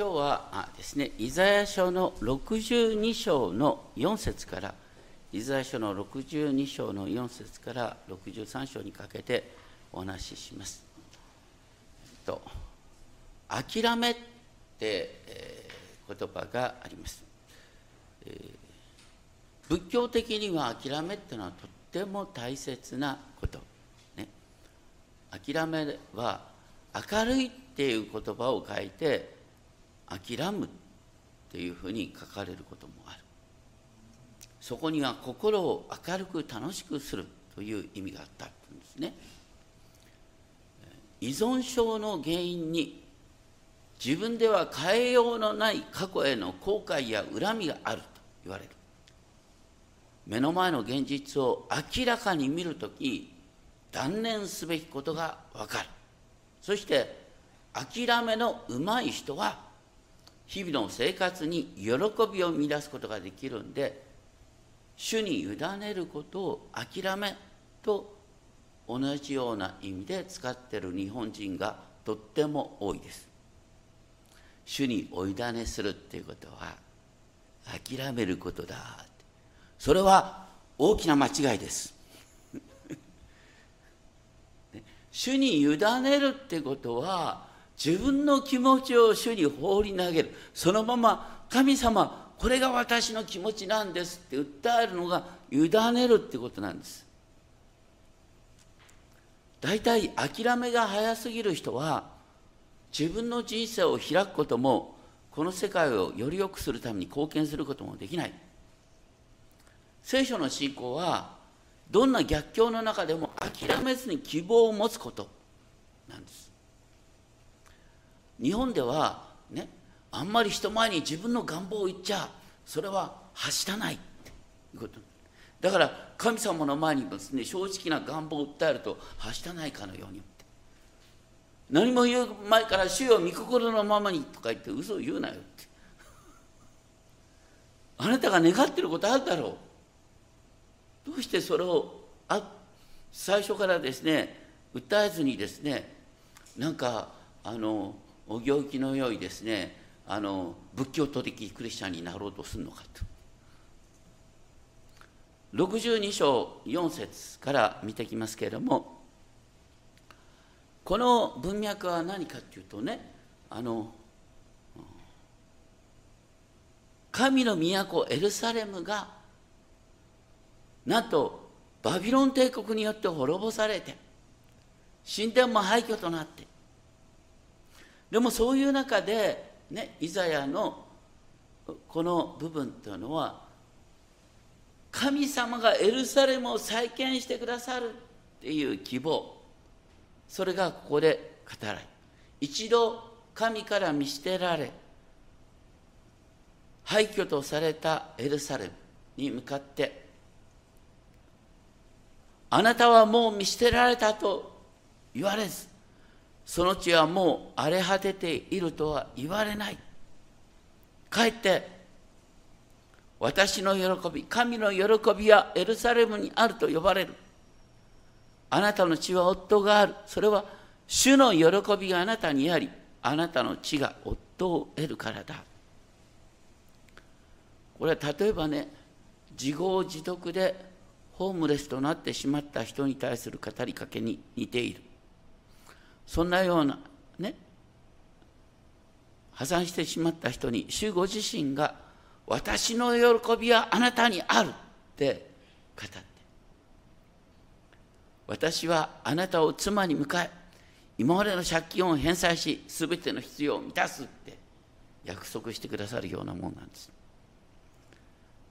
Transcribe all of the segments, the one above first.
今日はですね、イザヤ書の62章の4節から、イザヤ書の62章の4節から63章にかけてお話しします。えっと諦めって、えー、言葉があります、えー、仏教的には諦めっていうのはとっても大切なこと、ね、諦めは明るいっていう言葉を書いて諦むっていうふうに書かれることもある。そこには心を明るく楽しくするという意味があったんですね。依存症の原因に自分では変えようのない過去への後悔や恨みがあると言われる。目の前の現実を明らかに見るとき断念すべきことがわかる。そして諦めのうまい人は日々の生活に喜びを見出すことができるんで主に委ねることを諦めと同じような意味で使っている日本人がとっても多いです。主にお委ねするっていうことは諦めることだ。それは大きな間違いです。主に委ねるってことは自分の気持ちを主に放り投げる。そのまま神様これが私の気持ちなんですって訴えるのが委ねるってことなんです。大体諦めが早すぎる人は自分の人生を開くこともこの世界をより良くするために貢献することもできない。聖書の信仰はどんな逆境の中でも諦めずに希望を持つことなんです。日本ではねあんまり人前に自分の願望を言っちゃそれははしたないって。いうことだから神様の前にですね正直な願望を訴えるとはしたないかのように何も言う前から主よ御心のままにとか言って嘘を言うなよって。あなたが願ってることあるだろう。どうしてそれをあ最初からですね訴えずにですねなんかあのお行儀の良いですねあの仏教徒的クリスチャンになろうとするのかと。62章4節から見てきますけれどもこの文脈は何かっていうとねあの神の都エルサレムがなんとバビロン帝国によって滅ぼされて神殿も廃墟となってでもそういう中でねイザヤのこの部分というのは神様がエルサレムを再建してくださるっていう希望。それがここで語られ一度神から見捨てられ廃墟とされたエルサレムに向かってあなたはもう見捨てられたと言われずその地はもう荒れ果てているとは言われないかえって私の喜び神の喜びはエルサレムにあると呼ばれるあなたの血は夫がある。それは主の喜びがあなたにあり、あなたの血が夫を得るからだ。これは例えばね、自業自得でホームレスとなってしまった人に対する語りかけに似ている。そんなようなね、破産してしまった人に主ご自身が私の喜びはあなたにあるって語った。私はあなたを妻に迎え今までの借金を返済し全ての必要を満たすって約束してくださるようなもんなんです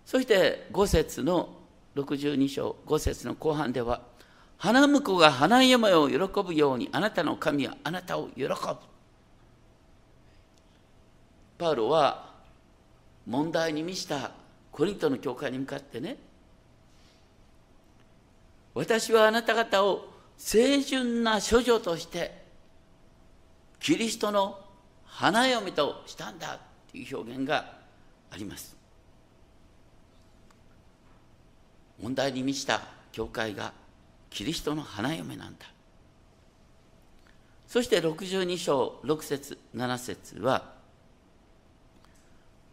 そして5節の62章5節の後半では花婿が花嫁を喜ぶようにあなたの神はあなたを喜ぶ。パウロは問題に満ちたコリントの教会に向かってね私はあなた方を清純な処女としてキリストの花嫁としたんだという表現があります。問題に満ちた教会がキリストの花嫁なんだ。そして62章6節7節は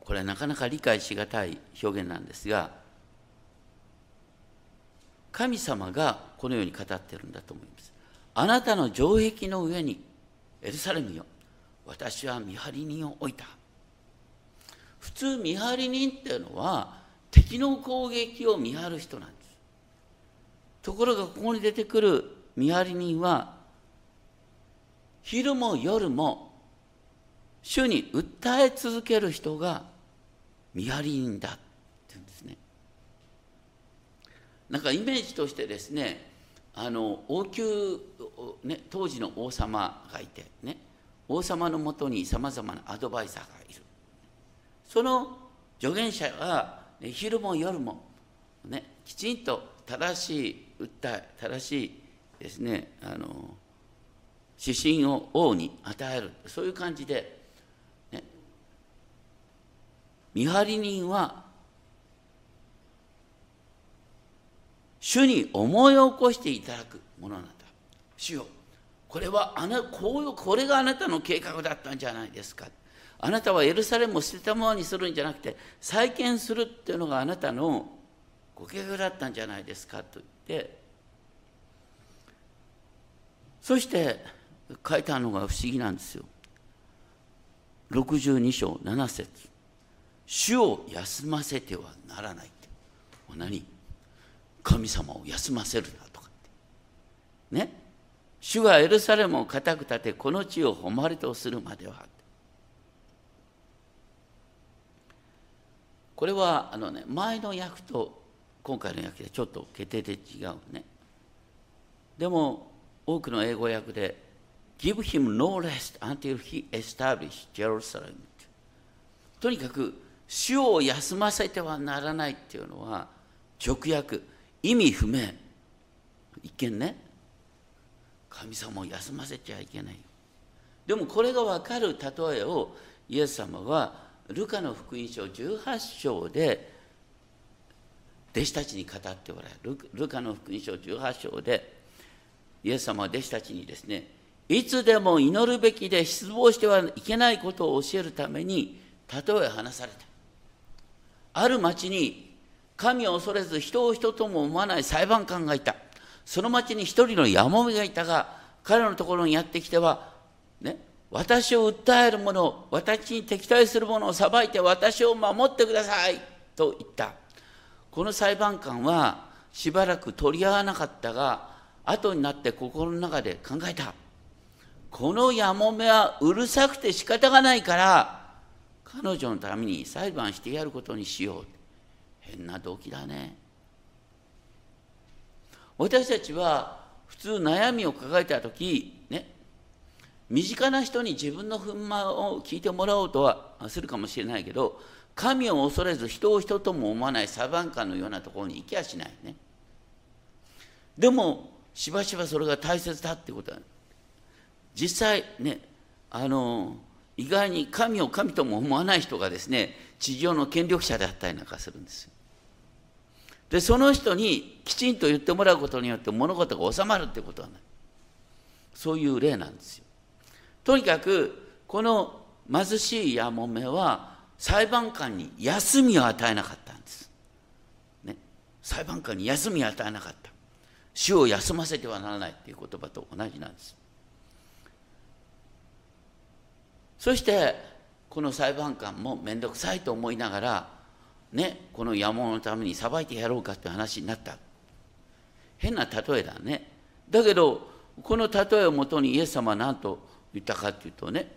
これはなかなか理解しがたい表現なんですが神様がこのように語ってるんだと思います。あなたの城壁の上にエルサレムよ。私は見張り人を置いた。普通見張り人っていうのは敵の攻撃を見張る人なんです。ところがここに出てくる見張り人は昼も夜も主に訴え続ける人が見張り人だって言うんですね。なんかイメージとしてですねあの王宮、ね、当時の王様がいてね王様のもとにさまざまなアドバイザーがいる。その助言者が、ね、昼も夜も、ね、きちんと正しい訴え正しいですねあの指針を王に与える。そういう感じで、ね、見張り人は主に思い起こしていただくものなんだ。主よこれはあなこうこれがあなたの計画だったんじゃないですか。あなたはエルサレムを捨てたままにするんじゃなくて再建するっていうのがあなたのご計画だったんじゃないですかと。言ってそして書いたのが不思議なんですよ。62章7節。主を休ませてはならないって。何？神様を休ませるなとかって。ね？主がエルサレムを固く立てこの地を誉れとするまではこれはあのね前の役と今回の役でちょっと決定で違うね。でも多くの英語訳で Give him no rest until he establish Jerusalem. とにかく主を休ませてはならないっていうのは直訳。意味不明。一見ね。神様を休ませちゃいけない。でもこれが分かる例えをイエス様はルカの福音書18章で弟子たちに語っておられる。ルカの福音書18章でイエス様は弟子たちにですねいつでも祈るべきで失望してはいけないことを教えるために例え話された。ある町に神を恐れず人を人とも思わない裁判官がいた。その町に一人のやもめがいたが彼のところにやってきてはね私を訴える者私に敵対する者を裁いて私を守ってくださいと言った。この裁判官はしばらく取り合わなかったが後になって心の中で考えた。このやもめはうるさくて仕方がないから彼女のために裁判してやることにしよう。変な動機だね。私たちは普通悩みを抱えた時ね身近な人に自分の憤懣を聞いてもらおうとはするかもしれないけど神を恐れず人を人とも思わない裁判官のようなところに行きやしないねでもしばしばそれが大切だってことは実際ねあの意外に神を神とも思わない人がですね地上の権力者であったりなんかするんですよ。でその人にきちんと言ってもらうことによって物事が収まるってことはないそういう例なんですよ。とにかくこの貧しいやもめは裁判官に休みを与えなかったんです。ね、裁判官に休みを与えなかった。死を休ませてはならないっていう言葉と同じなんです。そしてこの裁判官も面倒くさいと思いながらねこの野望のために裁いてやろうかって話になった変な例えだねだけどこの例えをもとにイエス様は何と言ったかっていうとね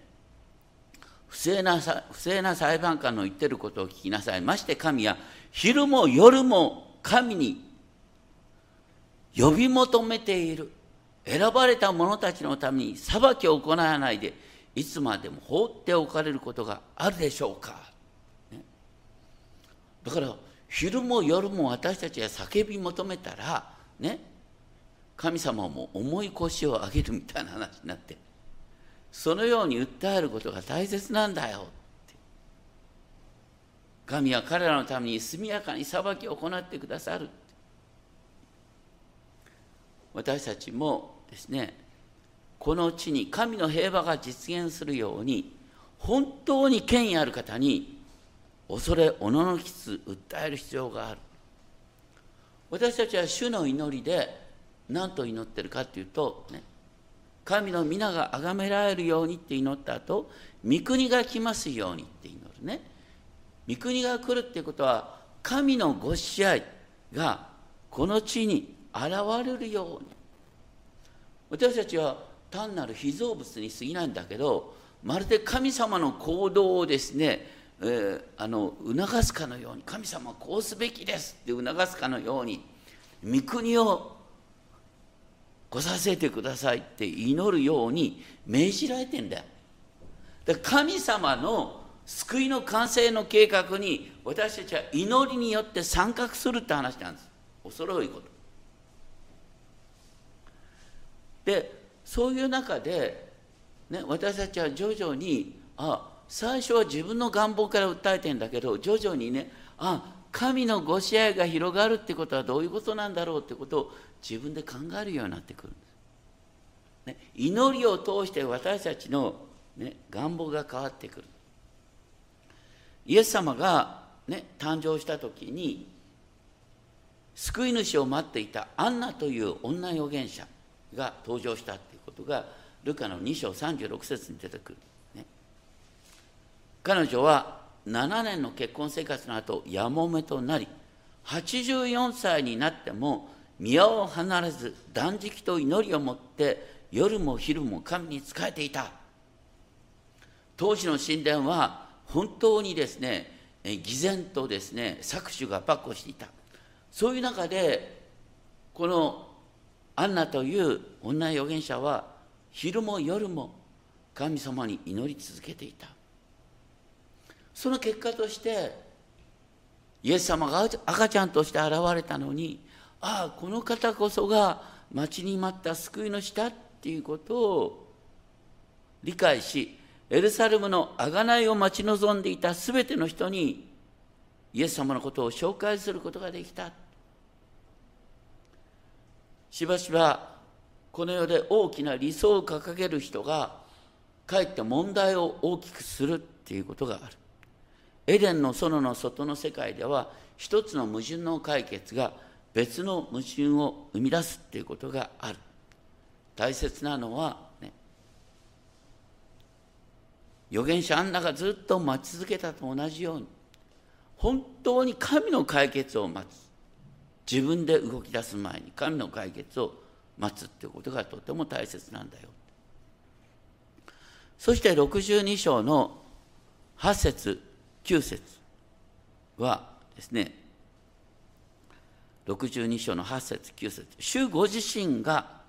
不正な不正な裁判官の言ってることを聞きなさい。まして神は昼も夜も神に呼び求めている。選ばれた者たちのために裁きを行わないでいつまでも放っておかれることがあるでしょうか、ね、だから昼も夜も私たちが叫び求めたらね神様も重い腰を上げるみたいな話になってそのように訴えることが大切なんだよ。神は彼らのために速やかに裁きを行ってくださる。私たちもですねこの地に神の平和が実現するように本当に権威ある方に恐れおののきつ訴える必要がある。私たちは主の祈りで何と祈ってるかっていうとね神の皆が崇められるようにって祈った後御国が来ますようにって祈るね。御国が来るっていうことは神のご支配がこの地に現れるように。私たちは単なる被造物に過ぎないんだけどまるで神様の行動をですね、えー、あの促すかのように神様はこうすべきですって促すかのように御国を来させてくださいって祈るように命じられてんだよ。だ神様の救いの完成の計画に私たちは祈りによって参画するって話なんです。恐ろいこと。でそういう中で、ね、私たちは徐々にあ最初は自分の願望から訴えてんだけど徐々にねあ神のご支配が広がるってことはどういうことなんだろうってことを自分で考えるようになってくるんです。ね、祈りを通して私たちの、ね、願望が変わってくる。イエス様が、ね、誕生した時に救い主を待っていたアンナという女預言者が登場したっていうことがルカの2章36節に出てくる、ね、彼女は7年の結婚生活の後やもめとなり84歳になっても宮を離れず断食と祈りを持って夜も昼も神に仕えていた。当時の神殿は本当にですね偽善とですね搾取が跋扈していた。そういう中でこのアンナという女預言者は昼も夜も神様に祈り続けていた。その結果としてイエス様が赤ちゃんとして現れたのにああこの方こそが待ちに待った救い主だっていうことを理解しエルサレムの贖いを待ち望んでいた全ての人にイエス様のことを紹介することができた。しばしばこの世で大きな理想を掲げる人がかえって問題を大きくするっていうことがある。エデンの園の外の世界では一つの矛盾の解決が別の矛盾を生み出すっていうことがある。大切なのはね預言者アンナがずっと待ち続けたと同じように本当に神の解決を待つ。自分で動き出す前に神の解決を待つっていうことがとても大切なんだよ。そして62章の8節。9節はですね62章の8節9節。主ご自身が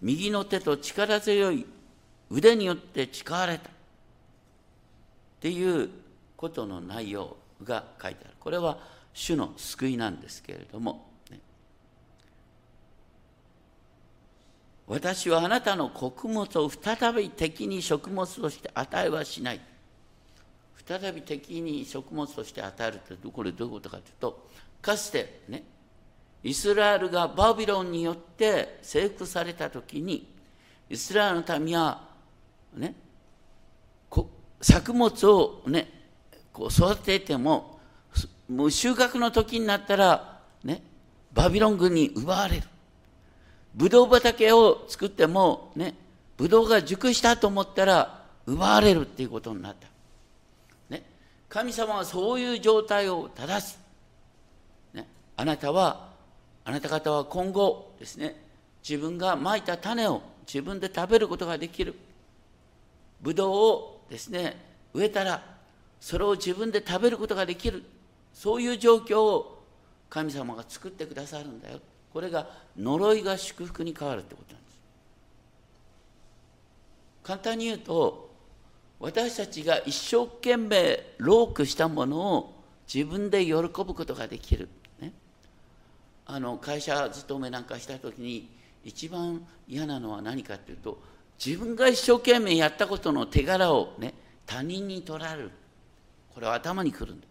右の手と力強い腕によって誓われた。っていうことの内容が書いてある。これは主の救いなんですけれども、ね、私はあなたの穀物を再び敵に食物として与えはしない。再び敵に食物として与えるってこれどういうことかというとかつてねイスラエルがバビロンによって征服された時にイスラエルの民はね作物をねこう育ててももう収穫の時になったらねバビロン軍に奪われる。ブドウ畑を作ってもねブドウが熟したと思ったら奪われるっていうことになった、神様はそういう状態を正す、ね、あなたはあなた方は今後ですね。自分がまいた種を自分で食べることができる。ブドウをですね植えたらそれを自分で食べることができる。そういう状況を神様が作ってくださるんだよ。これが呪いが祝福に変わるってことなんです。簡単に言うと私たちが一生懸命ロークしたものを自分で喜ぶことができる、ね、あの会社勤めなんかした時に一番嫌なのは何かっていうと自分が一生懸命やったことの手柄をね他人に取られる。これは頭にくるんだ。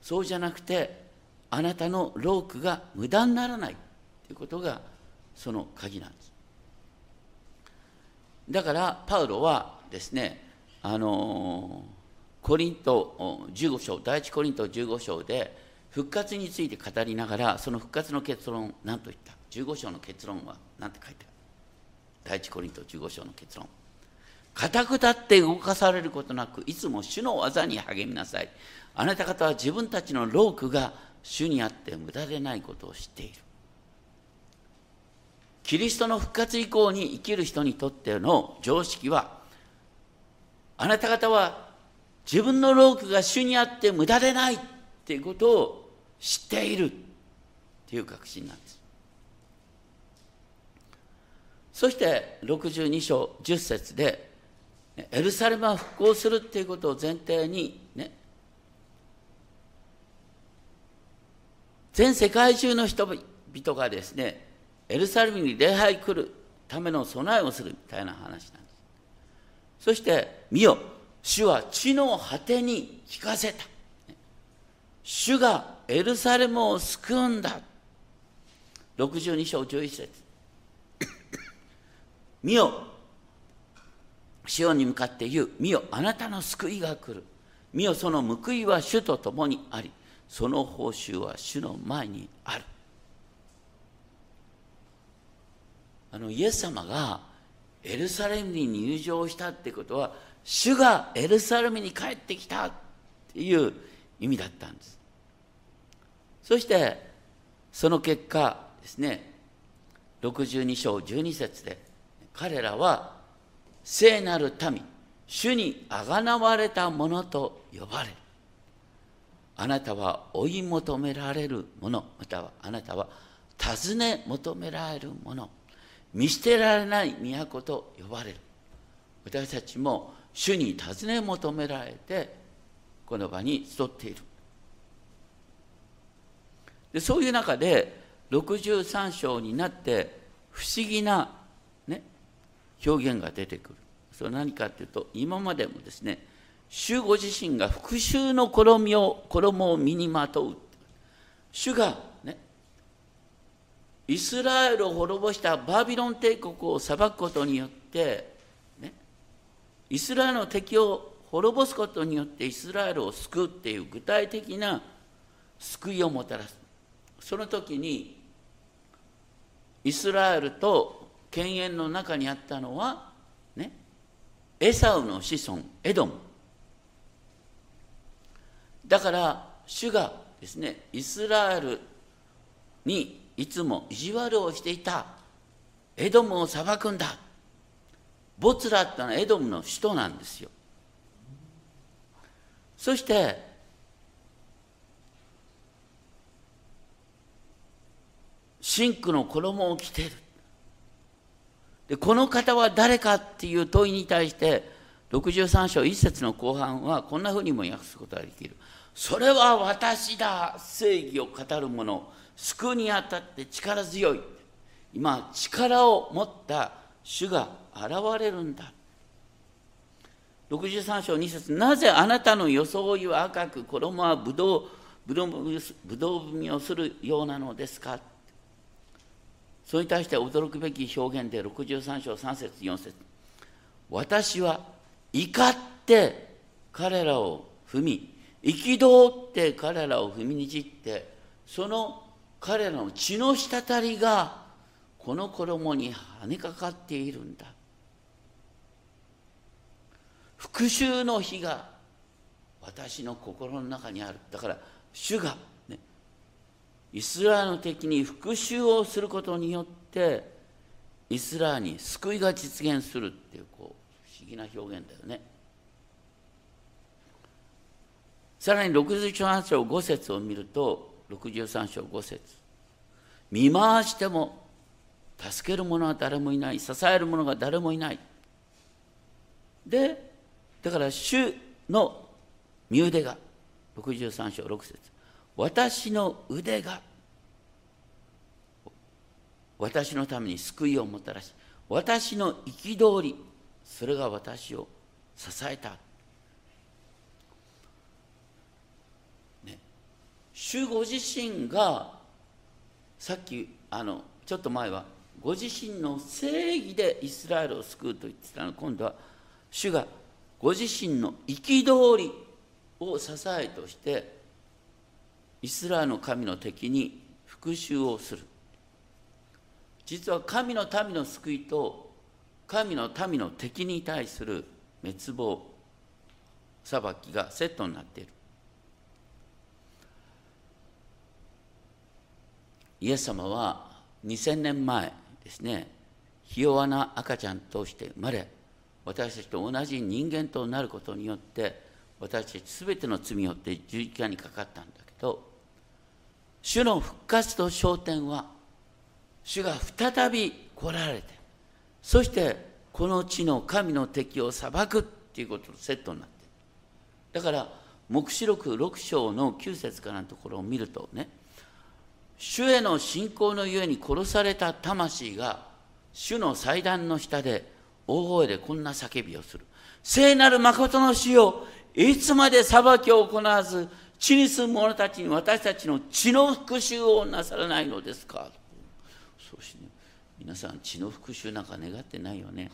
そうじゃなくてあなたのロークが無駄にならない。ということがその鍵なんです。だからパウロはですねあのコリント15章第一コリント15章で復活について語りながらその復活の結論何と言った？15章の結論は何て書いてある？第一コリント15章の結論。固く立って動かされることなくいつも主の技に励みなさい。あなた方は自分たちの労苦が主にあって無駄でないことを知っている。キリストの復活以降に生きる人にとっての常識はあなた方は自分の労苦が主にあって無駄でないっていうことを知っているっていう確信なんです。そして62章10節でエルサレムは復興するっていうことを前提にね全世界中の人々がですねエルサレムに礼拝来るための備えをするみたいな話なんです。そして見よ主は地の果てに聞かせた。主がエルサレムを救うんだ。62章11節。見よシオンに向かって言う。見よあなたの救いが来る。見よその報いは主と共にあり。その報酬は主の前にある。あのイエス様がエルサレムに入場したってことは主がエルサレムに帰ってきたっていう意味だったんです。そしてその結果ですね62章12節で彼らは聖なる民主にあがなわれたものと呼ばれる。あなたは追い求められるものまたはあなたは尋ね求められるもの。見捨てられない都と呼ばれる。私たちも主に尋ね求められてこの場に集っている。でそういう中で63章になって不思議な、ね、表現が出てくる。それ何かっていうと今までもですね主ご自身が復讐の衣を衣を身にまとう。主がイスラエルを滅ぼしたバビロン帝国を裁くことによって、ね、イスラエルの敵を滅ぼすことによってイスラエルを救うっていう具体的な救いをもたらす。その時にイスラエルと犬猿の中にあったのはねエサウの子孫エドム。だから主がですねイスラエルにいつも意地悪をしていた。エドムを裁くんだ。ボツラってのはエドムの首都なんですよ。そして真紅の衣を着てる。でこの方は誰かっていう問いに対して63章1節の後半はこんなふうにも訳すことができる。それは私だ。正義を語る者。救うにあたって力強い。今力を持った主が現れるんだ。63章2節なぜあなたの装いは赤く衣はぶどうぶどう踏みをするようなのですか？それに対して驚くべき表現で63章3節4節。私は怒って彼らを踏み憤って彼らを踏みにじってその彼らの血の滴りがこの衣に跳ねかかっているんだ復讐の火が私の心の中にあるだから主がねイスラエルの敵に復讐をすることによってイスラエルに救いが実現するっていうこう不思議な表現だよね。さらに63章5節を見ると63章5節。見回しても助ける者は誰もいない。支える者が誰もいない。でだから主の身腕が63章6節。私の腕が私のために救いをもたらし私の憤りそれが私を支えた、主ご自身がさっきあのちょっと前はご自身の正義でイスラエルを救うと言ってたの。今度は主がご自身の憤りを支えとしてイスラエルの神の敵に復讐をする。実は神の民の救いと神の民の敵に対する滅亡裁きがセットになっている。イエス様は2000年前ですねひ弱な赤ちゃんとして生まれ私たちと同じ人間となることによって私たち全ての罪によって十字架にかかったんだけど主の復活と昇天は主が再び来られてそしてこの地の神の敵を裁くっていうこととセットになってるだから黙示録6章の9節からのところを見るとね主への信仰のゆえに殺された魂が主の祭壇の下で大声でこんな叫びをする。聖なる誠の主よ、いつまで裁きを行わず、地に住む者たちに私たちの血の復讐をなさらないのですかそうして、ね、皆さん血の復讐なんか願ってないよね。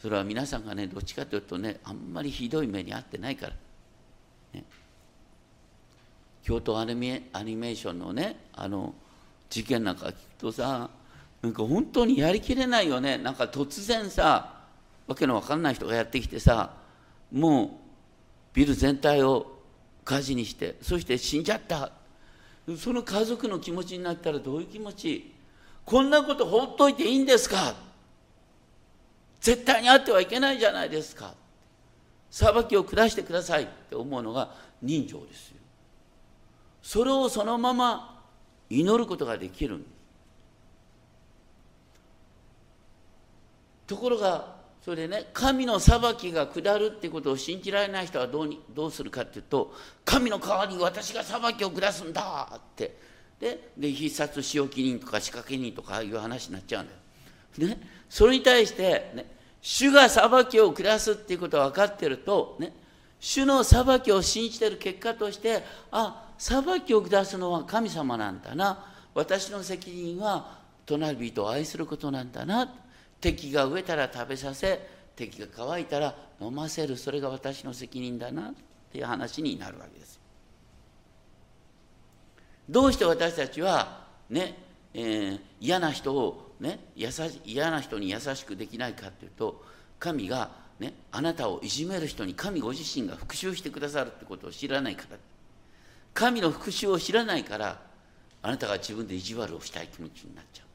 それは皆さんがね、どっちかというとね、あんまりひどい目に遭ってないから。京都アニメアニメーションのね、あの事件なんか聞くとさ、なんか本当にやりきれないよね。なんか突然さ、わけのわかんない人がやってきてさ、もうビル全体を火事にして、そして死んじゃった。その家族の気持ちになったらどういう気持ち？こんなこと放っといていいんですか？絶対にあってはいけないじゃないですか。裁きを下してくださいって思うのが人情ですよ。それをそのまま祈ることができる。ところがそれでね神の裁きが下るってことを信じられない人はどうにどうするかっていうと神の代わりに私が裁きを下すんだってでで必殺仕置き人とか仕掛け人とかいう話になっちゃうんだよ。ね、それに対して、ね、主が裁きを下すっていうことが分かってると、ね、主の裁きを信じてる結果としてあ裁きを下すのは神様なんだな。私の責任は隣人を愛することなんだな。敵が飢えたら食べさせ敵が乾いたら飲ませる。それが私の責任だな。っていう話になるわけですどうして私たちはね、えー、嫌な人をね優し嫌な人に優しくできないかっていうと神がねあなたをいじめる人に神ご自身が復讐してくださるってことを知らないから。神の復讐を知らないからあなたが自分で意地悪をしたい気持ちになっちゃう。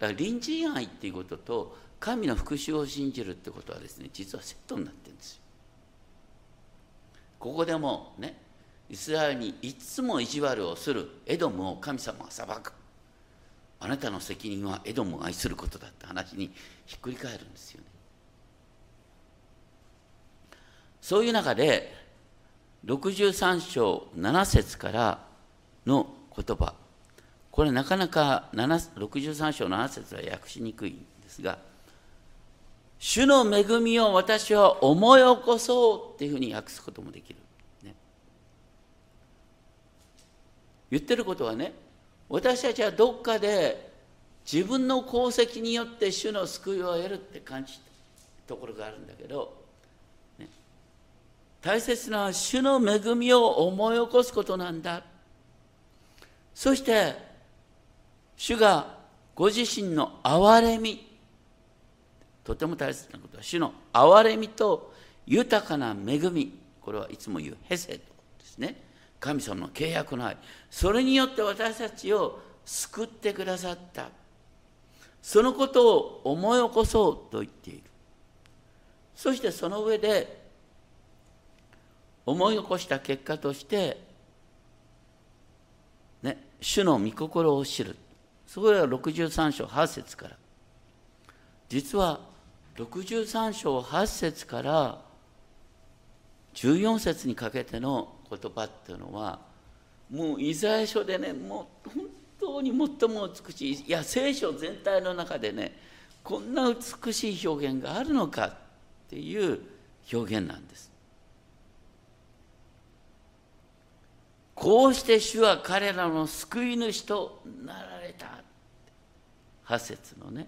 だから隣人愛っていうことと神の復讐を信じるってことはですね実はセットになってるんですよ。ここでもねイスラエルにいつも意地悪をするエドムを神様が裁く。あなたの責任はエドムを愛することだって話にひっくり返るんですよね。そういう中で63章7節からの言葉これなかなか63章7節は訳しにくいんですが、主の恵みを私は思い起こそうっていうふうに訳すこともできる。言ってることはね、私たちはどっかで自分の功績によって主の救いを得るって感じたところがあるんだけど、ね、大切な主の恵みを思い起こすことなんだ。そして主がご自身の憐れみ。とても大切なことは主の憐れみと豊かな恵み。これはいつも言うヘセドですね。神様の契約の愛。それによって私たちを救ってくださった。そのことを思い起こそうと言っている。そしてその上で思い起こした結果としてね主の御心を知る。そこは63章8節から。実は63章8節から14節にかけての言葉っていうのはもうイザヤ書でねもう本当に最も美しいいや聖書全体の中でねこんな美しい表現があるのかっていう表現なんです。こうして主は彼らの救い主となられた。8節のね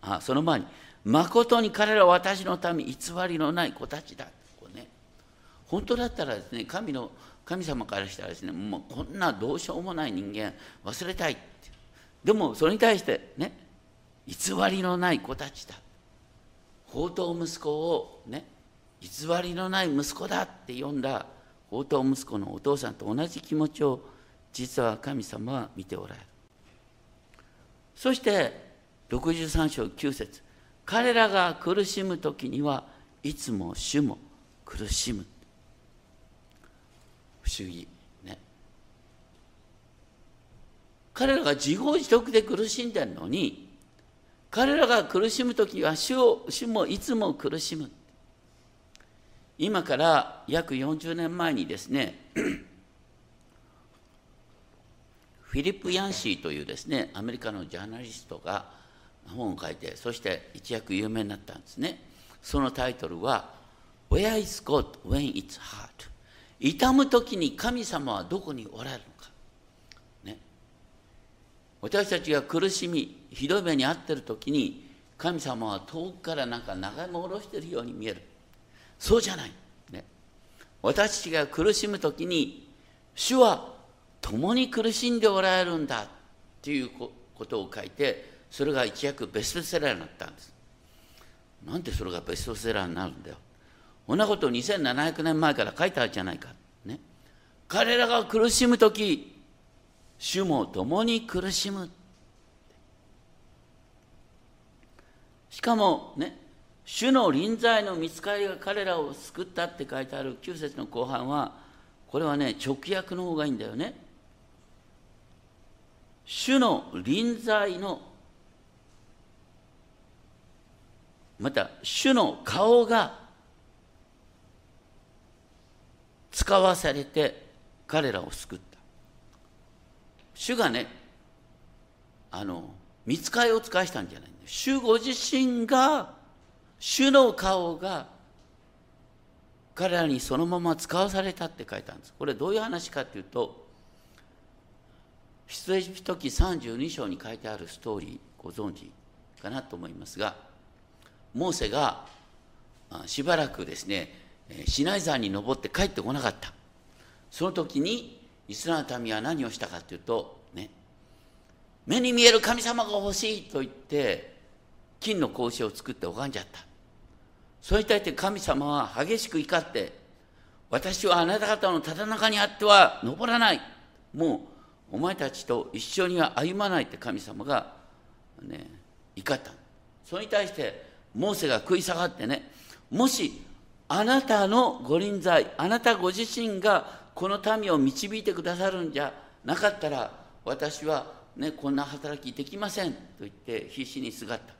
あその前に誠に彼らは私のため偽りのない子たちだ。本当だったらですね、神の神様からしたらですね、もうこんなどうしようもない人間忘れたいって。でもそれに対してね、偽りのない子たちだ。宝刀息子をね、偽りのない息子だって呼んだ宝刀息子のお父さんと同じ気持ちを実は神様は見ておられる。そして63章9節彼らが苦しむ時にはいつも主も苦しむ思議。ね。彼らが自業自得で苦しんでるのに彼らが苦しむ時は主を主もいつも苦しむ。今から約40年前にですね フィリップ・ヤンシーというですねアメリカのジャーナリストが本を書いてそして一躍有名になったんですね。そのタイトルは「Where is God when it's hard?」痛む時に神様はどこにおられるのか、ね、私たちが苦しみひどい目に遭ってる時に神様は遠くからなんか長いも下ろしてるように見える。そうじゃない、ね、私たちが苦しむ時に主は共に苦しんでおられるんだっていうことを書いてそれが一躍ベストセラーになったんです。なんでそれがベストセラーになるんだよ。こんなこと2700年前から書いてあるじゃないか、ね、彼らが苦しむ時主も共に苦しむ。しかもね主の臨在の見つかりが彼らを救ったって書いてある9節の後半はこれはね直訳の方がいいんだよね。主の臨在のまた主の顔が使わされて彼らを救った。主がねあの見つかりを使わしたんじゃない主ご自身が主の顔が彼らにそのまま使わされたって書いたんです。これどういう話かっていうと出エジプト記32章に書いてあるストーリーご存知かなと思いますがモーセがしばらくですねシナイ山に登って帰ってこなかった。その時にイスラエルの民は何をしたかというとね目に見える神様が欲しいと言って金の格子を作って拝んじゃった。それに対して神様は激しく怒って私はあなた方のただ中にあっては登らない。もうお前たちと一緒には歩まないって神様がね怒った。それに対してモーセが食い下がってねもしあなたのご臨在あなたご自身がこの民を導いてくださるんじゃなかったら私は、ね、こんな働きできませんと言って必死にすがった。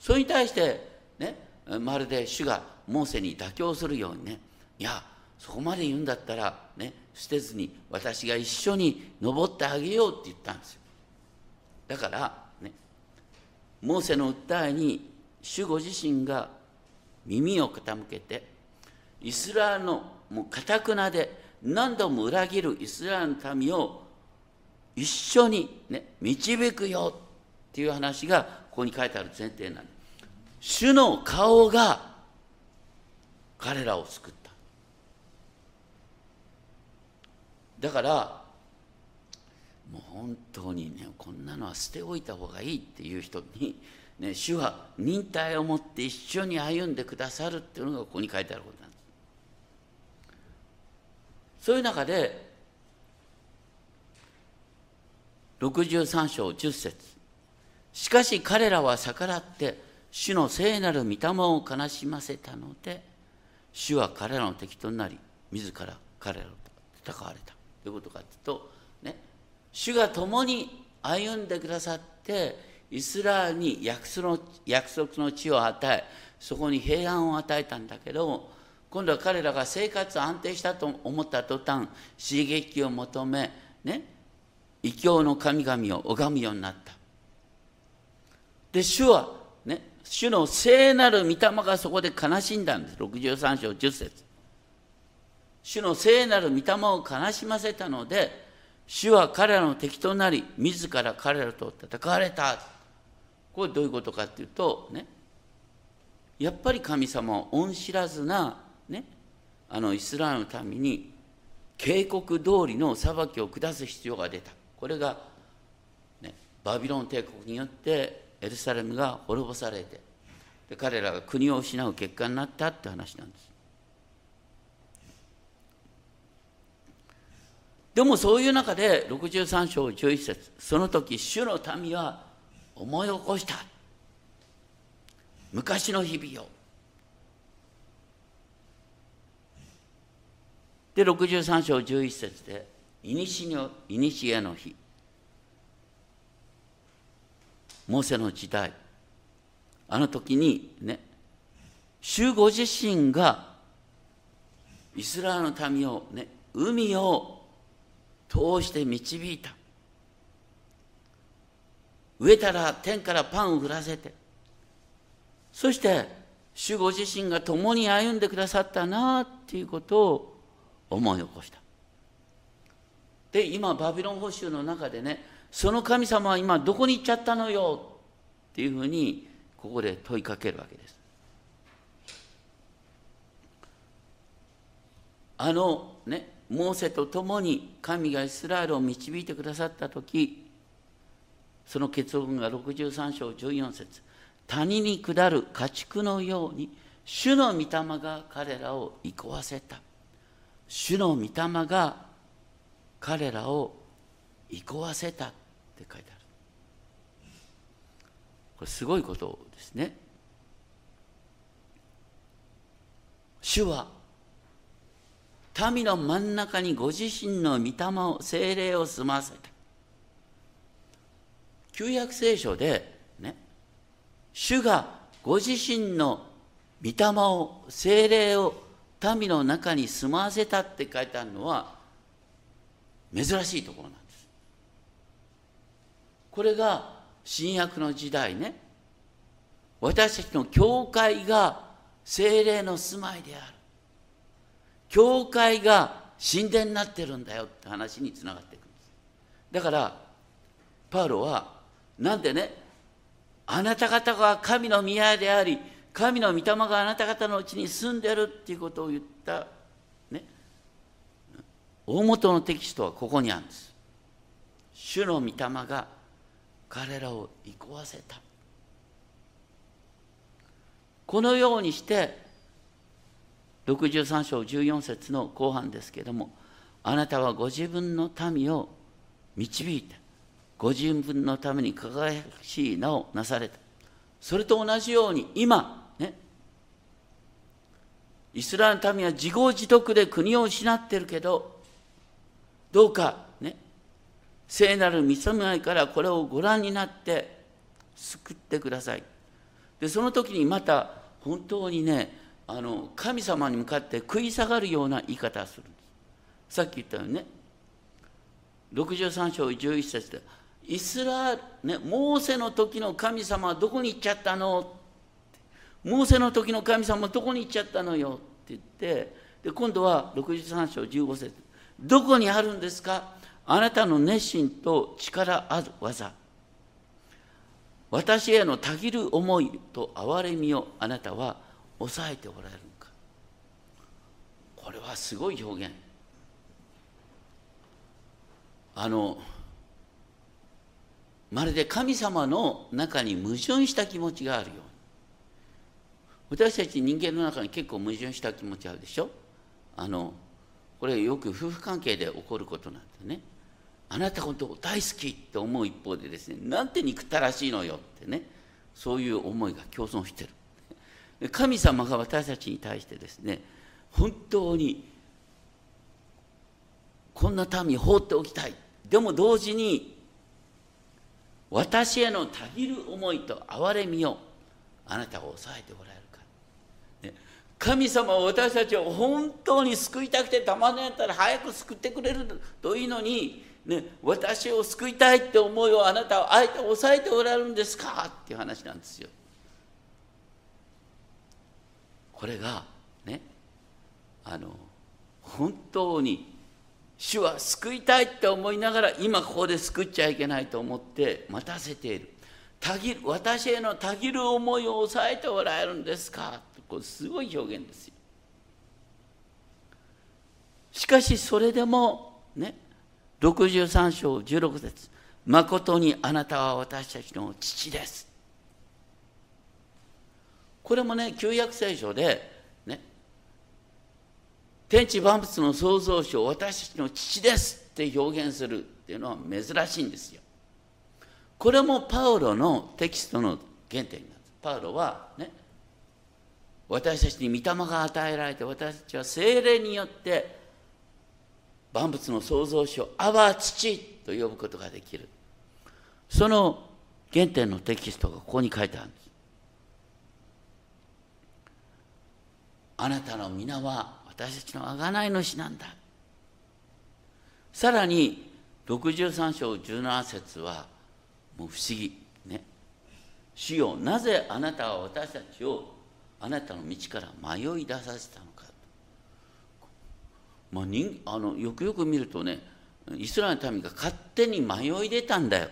それに対してねまるで主がモーセに妥協するようにねいやそこまで言うんだったらね捨てずに私が一緒に登ってあげようって言ったんですよ。だからねモーセの訴えに主ご自身が耳を傾けてイスラエルのもうかたくなで何度も裏切るイスラエルの民を一緒に、ね、導くよっていう話がここに書いてある前提なんです。主の顔が彼らを救った。だからもう本当にねこんなのは捨ておいた方がいいっていう人に、ね、主は忍耐を持って一緒に歩んでくださるっていうのがここに書いてあることなんです。そういう中で63章10節しかし彼らは逆らって主の聖なる御霊を悲しませたので主は彼らの敵となり自ら彼らと戦われたどういうことかというと、ね、主が共に歩んでくださってイスラエルに約束の約束の地を与えそこに平安を与えたんだけど今度は彼らが生活安定したと思った途端刺激を求めね異教の神々を拝むようになった。で主はね主の聖なる御霊がそこで悲しんだんです。63章10節。主の聖なる御霊を悲しませたので主は彼らの敵となり自ら彼らと戦われた。これどういうことかっていうとねやっぱり神様は恩知らずな、ね、あのイスラエルの民に警告通りの裁きを下す必要が出た。これが、ね、バビロン帝国によってエルサレムが滅ぼされてで彼らが国を失う結果になったって話なんです。でもそういう中で63章11節その時主の民は思い起こした。昔の日々を。で63章11節でいにしえの日。モーセの時代。あの時にね主ご自身がイスラエルの民をね海を通して導いた。植えたら天からパンを降らせて。そして主ご自身が共に歩んでくださったなっていうことを思い起こした。で今バビロン捕囚の中でねその神様は今どこに行っちゃったのよっていうふうにここで問いかけるわけです。あのねモーセと共に神がイスラエルを導いてくださった時その結論が63章14節。谷に下る家畜のように主の御霊が彼らを憩わせた。主の御霊が彼らを憩わせた。って書いてある。これすごいことですね。主は民の真ん中にご自身の御霊を精霊を住ませた。旧約聖書でね主がご自身の御霊を精霊を民の中に住まわせたって書いてあるのは珍しいところなんです。これが新約の時代ね私たちの教会が精霊の住まいである。教会が神殿になってるんだよって話につながっていくんです。だからパウロはなんでねあなた方が神の宮であり神の御霊があなた方のうちに住んでるっていうことを言ったね大元のテキストはここにあるんです。主の御霊が彼らを憩わせた。このようにして63章14節の後半ですけれどもあなたはご自分の民を導いてご自分のために輝かしい名をなされた。それと同じように今ねイスラエルの民は自業自得で国を失ってるけどどうかね聖なる見備えからこれをご覧になって救ってください。でその時にまた本当にねあの神様に向かって食い下がるような言い方をするんです。さっき言ったようにね63章11節でイスラエル、ね、モーセの時の神様はどこに行っちゃったの？モーセの時の神様はどこに行っちゃったのよ？って言ってで今度は63章15節どこにあるんですか？あなたの熱心と力ある技。私へのたぎる思いと憐れみをあなたは抑えておられるか。これはすごい表現。あのまるで神様の中に矛盾した気持ちがあるように。私たち人間の中に結構矛盾した気持ちあるでしょ？あのこれよく夫婦関係で起こることなんでね。あなた本当大好きって思う一方でですねなんて憎たらしいのよってね。そういう思いが共存してる。神様が私たちに対してですね本当にこんな民放っておきたい。でも同時に私へのたぎる思いと憐れみをあなたが抑えておられるか、ね、神様は私たちを本当に救いたくてたまにやったら早く救ってくれるといいのに、ね、私を救いたいって思いをあなたはあえて抑えておられるんですかっていう話なんですよ。これがねあの本当に主は救いたいって思いながら今ここで救っちゃいけないと思って待たせている。たぎる私へのたぎる思いを抑えておられるんですか？これすごい表現ですよ。しかしそれでもね63章16節誠にあなたは私たちの父です。これもね旧約聖書で天地万物の創造主を私たちの父ですって表現するっていうのは珍しいんですよ。これもパウロのテキストの原点なんです。パウロはね私たちに御霊が与えられて私たちは精霊によって万物の創造主を「アバ父」と呼ぶことができる。その原点のテキストがここに書いてあるんです。あなたの皆は私たちの贖い主なんだ。さらに63章17節はもう不思議。ね。主よなぜあなたは私たちをあなたの道から迷い出させたのか。まあ、人あのよくよく見るとねイスラエルの民が勝手に迷い出たんだよ。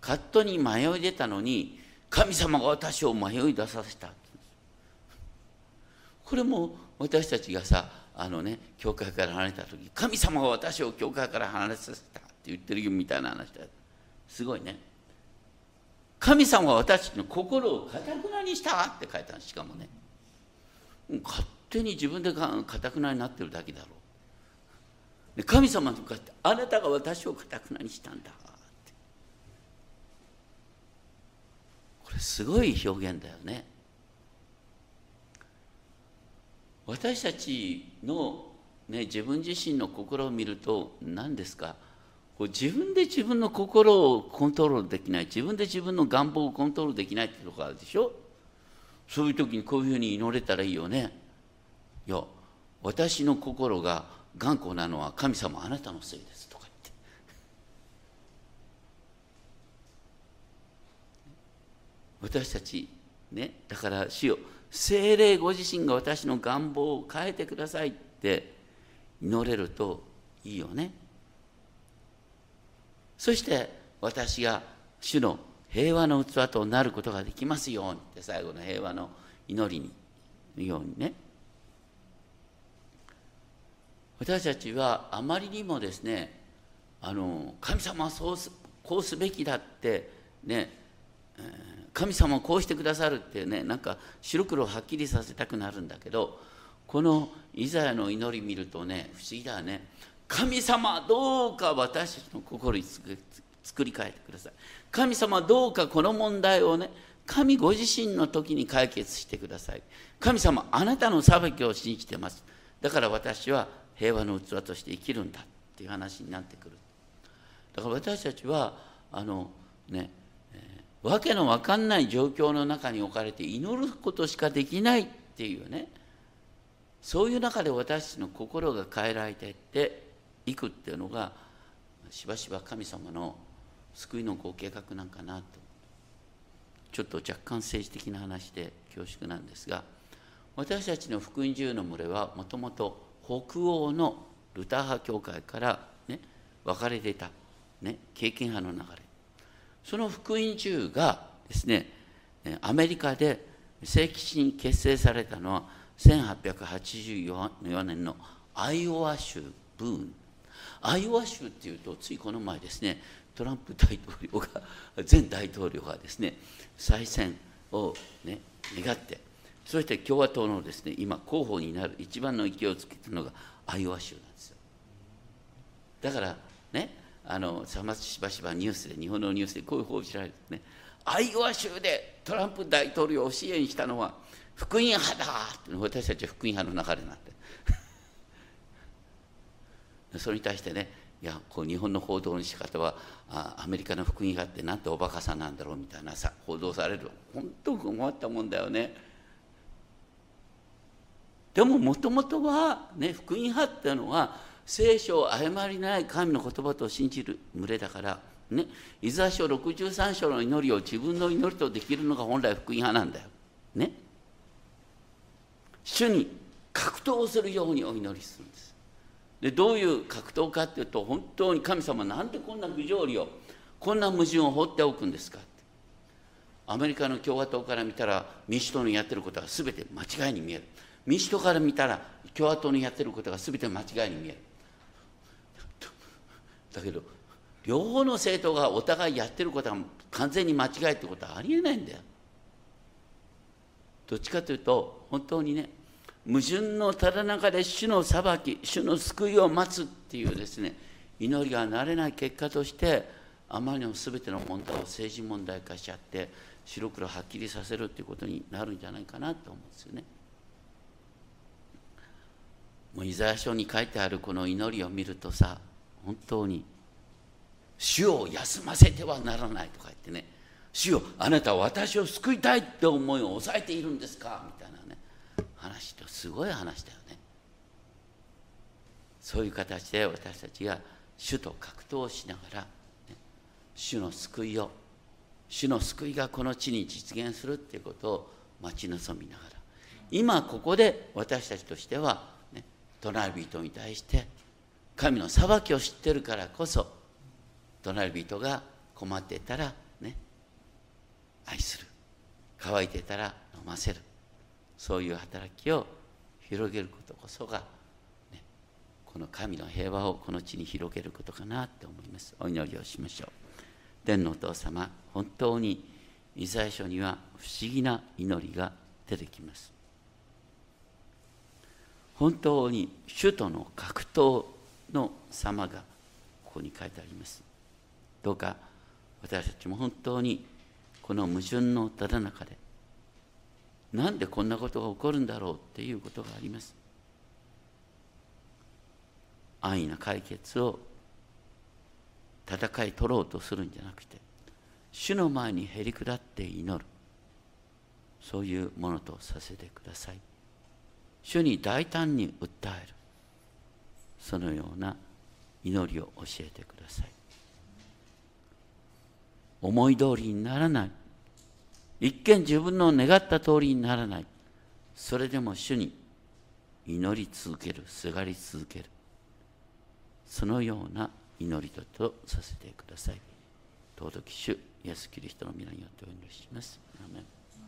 勝手に迷い出たのに神様が私を迷い出させた。これも私たちがさあのね教会から離れた時神様が私を教会から離れさせたって言ってるみたいな話だすごいね。神様は私の心をかたくなにしたって書いたしかもね。勝手に自分でかたくなになってるだけだろう。で神様に向かってあなたが私をかたくなにしたんだって。これすごい表現だよね。私たちの、ね、自分自身の心を見ると何ですか？自分で自分の心をコントロールできない自分で自分の願望をコントロールできないってとこあるでしょ？そういう時にこういうふうに祈れたらいいよね。いや私の心が頑固なのは神様あなたのせいですとか言って。私たちねだから主よ精霊ご自身が私の願望を変えてくださいって祈れるといいよね。そして私が主の平和の器となることができますようにって最後の平和の祈りにようにね。私たちはあまりにもですねあの神様はそうこうすべきだってね、神様はこうしてくださるってねなんか白黒はっきりさせたくなるんだけどこのイザヤの祈り見るとね不思議だね。神様どうか私たちの心に作り変えてください。神様どうかこの問題をね神ご自身の時に解決してください。神様あなたの裁きを信じてます。だから私は平和の器として生きるんだっていう話になってくる。だから私たちはあのねわけのわかんない状況の中に置かれて祈ることしかできないっていうね。そういう中で私たちの心が変えられていっていくっていうのがしばしば神様の救いのご計画なんかなと。ちょっと若干政治的な話で恐縮なんですが私たちの福音自由の群れはもともと北欧のルター派教会からね分かれてた、ね、経験派の流れ。その福音中がですねアメリカで正規に結成されたのは1884年のアイオワ州ブーン。アイオワ州っていうとついこの前ですねトランプ大統領が 前大統領がですね再選を、ね、願ってそして共和党のですね今候補になる一番の勢いをつけてたのがアイオワ州なんですよ。だからねあのさましばしばニュースで日本のニュースでこういう報じられるね。アイオワ州でトランプ大統領を支援したのは福音派だって私たちは福音派の流れになって。それに対してねいやこう日本の報道の仕方はあアメリカの福音派ってなんておバカさんなんだろうみたいなさ報道される本当困ったもんだよね。でももともとはね福音派っていうのは聖書を誤りない神の言葉と信じる群れだからねイザヤ書63章の祈りを自分の祈りとできるのが本来福音派なんだよ。ね主に格闘するようにお祈りするんです。でどういう格闘かっていうと本当に神様なんでこんな不条理をこんな矛盾を放っておくんですかってアメリカの共和党から見たら民主党のやってることが全て間違いに見える民主党から見たら共和党のやってることが全て間違いに見えるだけど両方の政党がお互いやってることが完全に間違いってことはありえないんだよどっちかというと本当にね矛盾のただ中で主の裁き主の救いを待つっていうですね祈りがなれない結果としてあまりにも全ての問題を政治問題化しちゃって白黒はっきりさせるっていうことになるんじゃないかなと思うんですよね。もうイザヤ書に書いてあるこの祈りを見るとさ本当に「主を休ませてはならない」とか言ってね「主よあなたは私を救いたいって思いを抑えているんですか」みたいなね。話とすごい話だよね。そういう形で私たちが主と格闘しながら、ね、主の救いを主の救いがこの地に実現するっていうことを待ち望みながら。今ここで私たちとしては、ね、隣人に対して神の裁きを知ってるからこそ隣人が困ってたらね愛する。乾いてたら飲ませる。そういう働きを広げることこそが、ね、この神の平和をこの地に広げることかなと思います。お祈りをしましょう。天のお父様本当にイザヤ書には不思議な祈りが出てきます。本当に首都の格闘の様がここに書いてあります。どうか私たちも本当にこの矛盾のただ中でなんでこんなことが起こるんだろうっていうことがあります。安易な解決を戦い取ろうとするんじゃなくて主の前にへり下って祈る。そういうものとさせてください。主に大胆に訴える。そのような祈りを教えてください。思い通りにならない。一見自分の願った通りにならない。それでも主に祈り続けるすがり続ける。そのような祈りとさせてください。尊き主イエス・キリストの皆によってお祈りします。